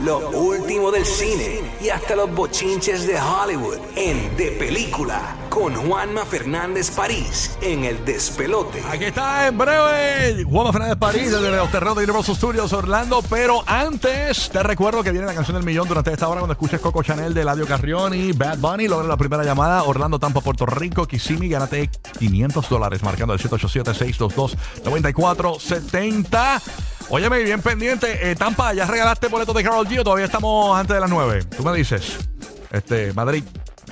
Lo último del cine y hasta los bochinches de Hollywood en De Película con Juanma Fernández París en El Despelote. Aquí está en breve Juan Fernández París desde los terrenos de Universal Studios Orlando. Pero antes, te recuerdo que viene la canción del millón durante esta hora cuando escuches Coco Chanel de Ladio Carrión y Bad Bunny. Logra la primera llamada. Orlando, Tampa, Puerto Rico, Kissimmee. Gánate 500 dólares marcando el 787-622-9470. Óyeme, bien pendiente. Eh, Tampa, ¿ya regalaste boletos de Carol G todavía estamos antes de las 9? Tú me dices. Este, Madrid.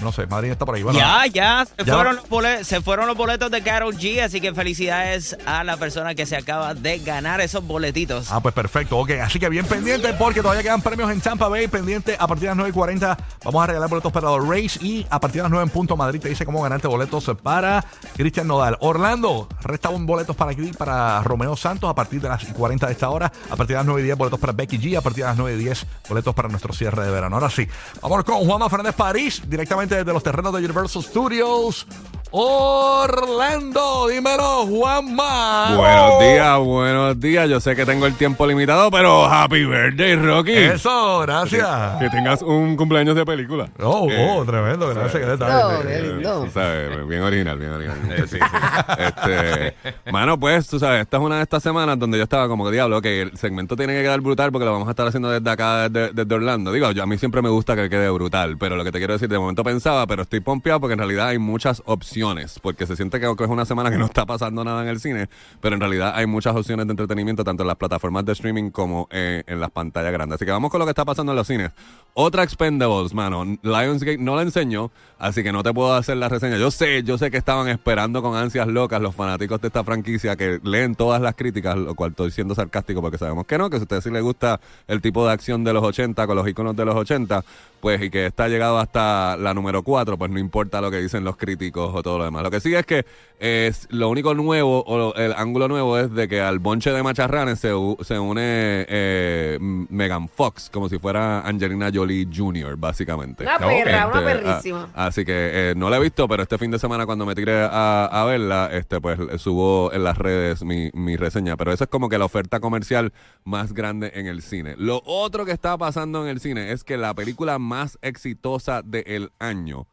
No sé, Madrid está por ahí. Bueno, Ya, ya, se, Ya. Fueron los boletos, se fueron los boletos de Carol G, así que felicidades a la persona que se acaba de ganar esos boletitos. Ah, pues perfecto. Ok, así que bien pendiente porque todavía quedan premios en Tampa Bay. Pendiente a partir de las 9 y 40 vamos a regalar boletos para los Race. Y a partir de las 9 en punto Madrid te dice cómo ganarte boletos para Cristian Nodal. Orlando, resta un boletos para aquí, para Romeo Santos a partir de las 40 de esta hora. A partir de las 9 y 10 boletos para Becky G. A partir de las 9 y 10 boletos para nuestro cierre de verano. Ahora sí, vámonos con Juanma Fernández París, directamente desde los terrenos de Universal Studios. Orlando, dímelo, Juanma. Buenos días, buenos días. Yo sé que tengo el tiempo limitado, pero happy birthday, Rocky. Eso, gracias. Que tengas un cumpleaños de película. Oh, Eh, oh, tremendo, gracias. ¿qué tal? eh, sabes, bien original, bien original. Sí, sí. Este, mano, pues, tú sabes, esta es una de estas semanas donde yo estaba como que, diablo, que el segmento tiene que quedar brutal porque lo vamos a estar haciendo desde acá, desde, desde Orlando. Digo, yo, a mí siempre me gusta que quede brutal, pero lo que te quiero decir, de momento pensaba, pero estoy pompeado porque en realidad hay muchas opciones, porque se siente que es una semana que no está pasando nada en el cine, pero en realidad hay muchas opciones de entretenimiento, tanto en las plataformas de streaming como eh, en las pantallas grandes. Así que vamos con lo que está pasando en los cines. Otra Expendables, mano. Lionsgate no la enseñó, así que no te puedo hacer la reseña. Yo sé, yo sé que estaban esperando con ansias locas los fanáticos de esta franquicia que leen todas las críticas, lo cual estoy siendo sarcástico porque sabemos que no, que si a ustedes sí les gusta el tipo de acción de los 80 con los iconos de los 80, pues y que está llegado hasta la número 4, pues no importa lo que dicen los críticos o todo lo demás. Lo que sí es que es lo único nuevo o lo- el ángulo nuevo es de que al bonche de macharranes se, se une eh, Megan Fox como si fuera Angelina Jolie Jr., básicamente. Una perra, una Este, perrísima. ah, así que eh, no la he visto, pero este fin de semana cuando me tiré a, a verla, este pues eh, subo en las redes mi, mi reseña. Pero esa es como que la oferta comercial más grande en el cine. Lo otro que está pasando en el cine es que la película más exitosa del año,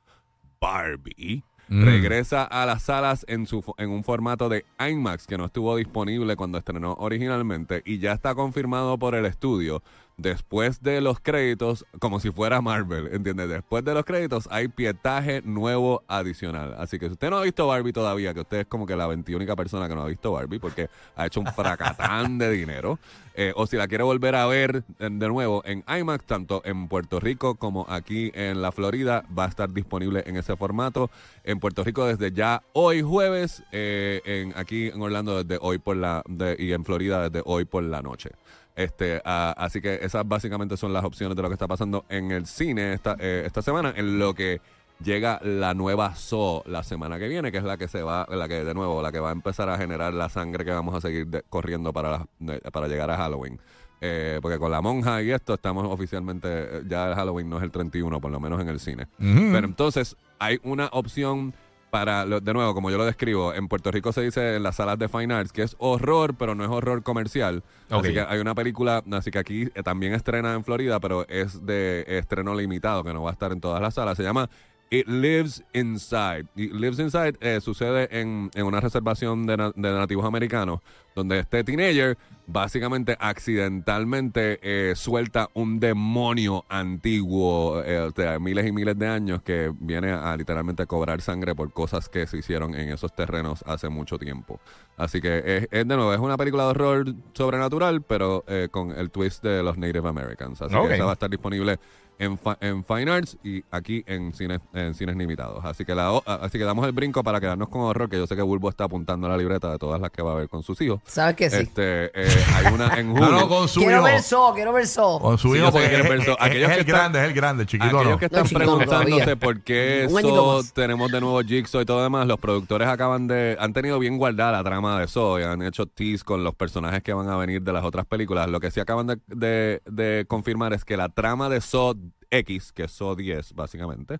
Barbie, Mm. regresa a las salas en, su, en un formato de IMAX que no estuvo disponible cuando estrenó originalmente y ya está confirmado por el estudio. Después de los créditos, como si fuera Marvel, ¿entiendes? Después de los créditos hay pietaje nuevo adicional. Así que si usted no ha visto Barbie todavía, que usted es como que la 21 persona que no ha visto Barbie porque ha hecho un fracatán de dinero, eh, o si la quiere volver a ver eh, de nuevo en IMAX, tanto en Puerto Rico como aquí en la Florida, va a estar disponible en ese formato. En Puerto Rico desde ya hoy jueves, eh, en, aquí en Orlando desde hoy por la y en Florida desde hoy por la noche. Este, así que esas básicamente son las opciones de lo que está pasando en el cine esta, eh, esta semana, en lo que llega la nueva Saw la semana que viene, que es la que se va, la que de nuevo, la que va a empezar a generar la sangre que vamos a seguir de- corriendo para, para llegar a Halloween. Eh, porque con la monja y esto estamos oficialmente, eh, ya el Halloween no es el 31, por lo menos en el cine. Pero entonces hay una opción para, lo- de nuevo, como yo lo describo, en Puerto Rico se dice en las salas de Fine Arts que es horror, pero no es horror comercial. Así que hay una película, así que aquí eh, también estrena en Florida, pero es de estreno limitado, que no va a estar en todas las salas. Se llama It Lives Inside. It Lives Inside eh, sucede en, en una reservación de, na- de nativos americanos, donde este teenager básicamente accidentalmente eh, suelta un demonio antiguo eh, de miles y miles de años que viene a literalmente cobrar sangre por cosas que se hicieron en esos terrenos hace mucho tiempo. Así que es, es, de nuevo, es una película de horror sobrenatural, pero eh, con el twist de los Native Americans. Así que esa va a estar disponible en, en Fine Arts y aquí en cines, en cines limitados. Así que, la, o- así que damos el brinco para quedarnos con horror, que yo sé que Bulbo está apuntando a la libreta de todas las que va a ver con sus hijos. ¿Sabes que sí? Este, eh, hay una en Hulu. No, no, con su quiero hijo. ver So, quiero ver So. Con su Sí, hijo, porque es, Aquellos es que el están- grande, es el grande, el chiquito Aquellos no. que están preguntándose todavía. por qué más. tenemos de nuevo Jigsaw y todo demás, los productores acaban de han tenido bien guardada la trama de Saw y han hecho tease con los personajes que van a venir de las otras películas. Lo que sí acaban de, de- de confirmar es que la trama de Saw X, que es Saw 10 básicamente,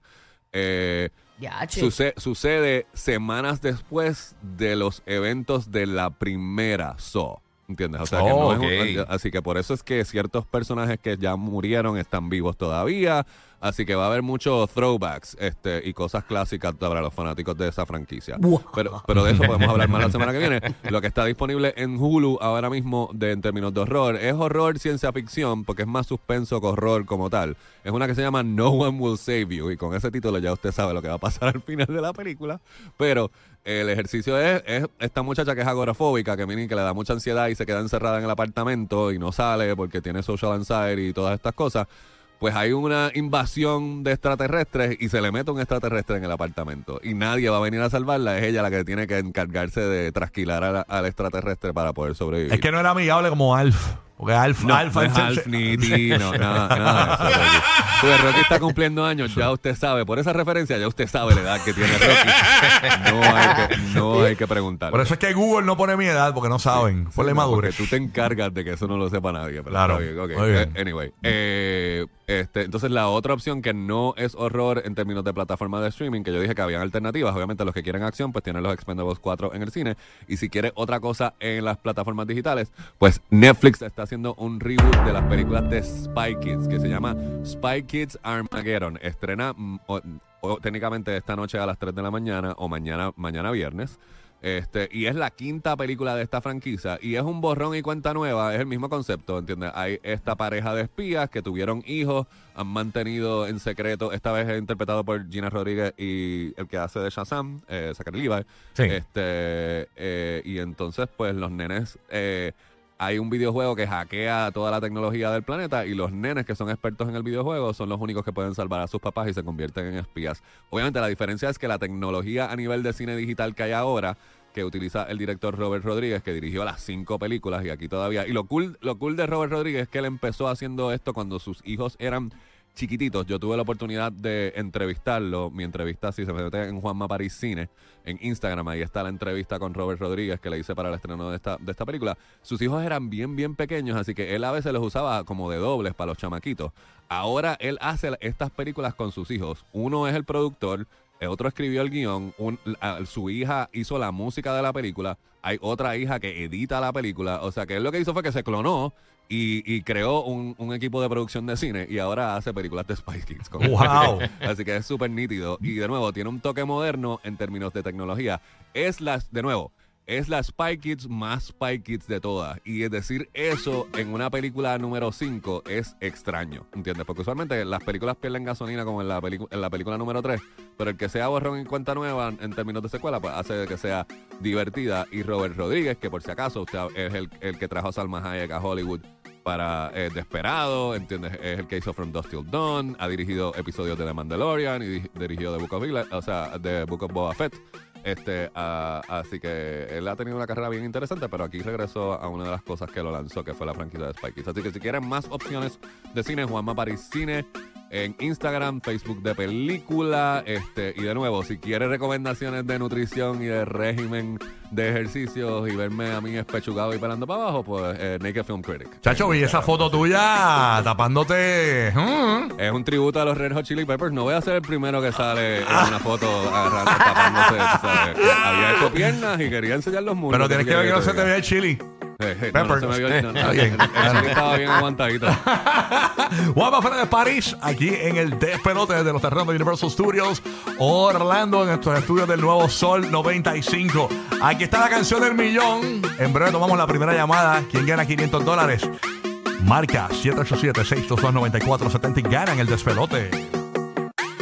eh, Ya, che. suce- sucede semanas después de los eventos de la primera Saw. ¿Entiendes? O sea, que Oh, no es un- así que por eso es que ciertos personajes que ya murieron están vivos todavía. Así que va a haber muchos throwbacks este, y cosas clásicas para los fanáticos de esa franquicia. Wow. Pero, pero de eso podemos hablar más la semana que viene. Lo que está disponible en Hulu ahora mismo de, en términos de horror es horror ciencia ficción porque es más suspenso que horror como tal. Es una que se llama No One Will Save You y con ese título ya usted sabe lo que va a pasar al final de la película. Pero el ejercicio es, es esta muchacha que es agorafóbica, que miren que le da mucha ansiedad y se queda encerrada en el apartamento y no sale porque tiene social anxiety y todas estas cosas. Pues hay una invasión de extraterrestres y se le mete un extraterrestre en el apartamento y nadie va a venir a salvarla. Es ella la que tiene que encargarse de trasquilar al extraterrestre para poder sobrevivir. Es que no era amigable como Alf. Porque Alf, No, Alf, no es Alf ni T, no, nada, nada eso, Rocky. Rocky está cumpliendo años, ya usted sabe, por esa referencia ya usted sabe la edad que tiene Rocky. No hay que, no hay que preguntar. Por eso es que Google no pone mi edad porque no saben. Sí, no, madurez. Tú te encargas de que eso no lo sepa nadie. pero Claro. bien, ok. Muy bien. Eh, anyway, eh, este, entonces la otra opción que no es horror en términos de plataforma de streaming, que yo dije que habían alternativas, obviamente los que quieren acción, pues tienen los Expendables 4 en el cine. Y si quiere otra cosa en las plataformas digitales, pues Netflix está haciendo un reboot de las películas de Spy Kids, que se llama Spy Kids Armageddon. Estrena mm, o- o técnicamente esta noche a las 3 de la mañana o mañana, mañana viernes. Este, y es la quinta película de esta franquicia y es un borrón y cuenta nueva, es el mismo concepto, ¿entiendes? Hay esta pareja de espías que tuvieron hijos, han mantenido en secreto, esta vez es interpretado por Gina Rodríguez y el que hace de Shazam, eh, Zachary Levi. Sí. Este, eh, y entonces, pues los nenes, eh, hay un videojuego que hackea toda la tecnología del planeta y los nenes que son expertos en el videojuego son los únicos que pueden salvar a sus papás y se convierten en espías. Obviamente la diferencia es que la tecnología a nivel de cine digital que hay ahora que utiliza el director Robert Rodríguez, que dirigió las cinco películas y aquí todavía. Y lo cool, lo cool de Robert Rodríguez es que él empezó haciendo esto cuando sus hijos eran chiquititos. Yo tuve la oportunidad de entrevistarlo. Mi entrevista, si se mete en Juanma París Cine, en Instagram, ahí está la entrevista con Robert Rodríguez que le hice para el estreno de esta, de esta película. Sus hijos eran bien, bien pequeños, así que él a veces los usaba como de dobles para los chamaquitos. Ahora él hace estas películas con sus hijos. Uno es el productor, el otro escribió el guion, su hija hizo la música de la película, hay otra hija que edita la película, o sea que él lo que hizo fue que se clonó y, y creó un, un equipo de producción de cine y ahora hace películas de Spice Kids. con- Wow. Así que es súper nítido y de nuevo tiene un toque moderno en términos de tecnología. Es las, de nuevo, es la Spy Kids más Spy Kids de todas. Y es decir eso en una película número 5 es extraño, ¿entiendes? Porque usualmente las películas pierden gasolina como en la, en la película número 3, pero el que sea borrón en cuenta nueva en términos de secuela, pues hace que sea divertida. Y Robert Rodríguez, que por si acaso usted es el, el que trajo a Salma Hayek a Hollywood para eh, Desperado, ¿entiendes? Es el que hizo From Dust Till Dawn, ha dirigido episodios de The Mandalorian y di- dirigió The Book of Vila- o sea, The Book of Boba Fett. Este, ah, así que él ha tenido una carrera bien interesante, pero aquí regresó a una de las cosas que lo lanzó, que fue la franquicia de Kids. Así que si quieren más opciones de cine, Juanma París Cine en Instagram, Facebook de película, este, y de nuevo, si quiere recomendaciones de nutrición y de régimen de ejercicios y verme a mí espechugado y pelando para abajo, pues eh, Naked Film Critic. Chacho, vi esa foto tuya tapándote. mm. Es un tributo a los Red Hot Chili Peppers. No voy a ser el primero que sale en una foto agarrando, tapándose. sabes. Había hecho piernas y quería enseñar los muslos. Pero ¿Qué tienes que ver quieres que no se te vea el chili. Eh, eh, no, no Pepper. se me vio el- no, no, Está bien. el- el chile estaba bien aguantadito. Juanma Fernández París, aquí en el despelote de los terrenos de Universal Studios, Orlando, en estos estudios del Nuevo Sol 95. Aquí está la canción del millón. En breve tomamos la primera llamada. ¿Quién gana 500 dólares? Marca 787-622-9470 y gana en el despelote.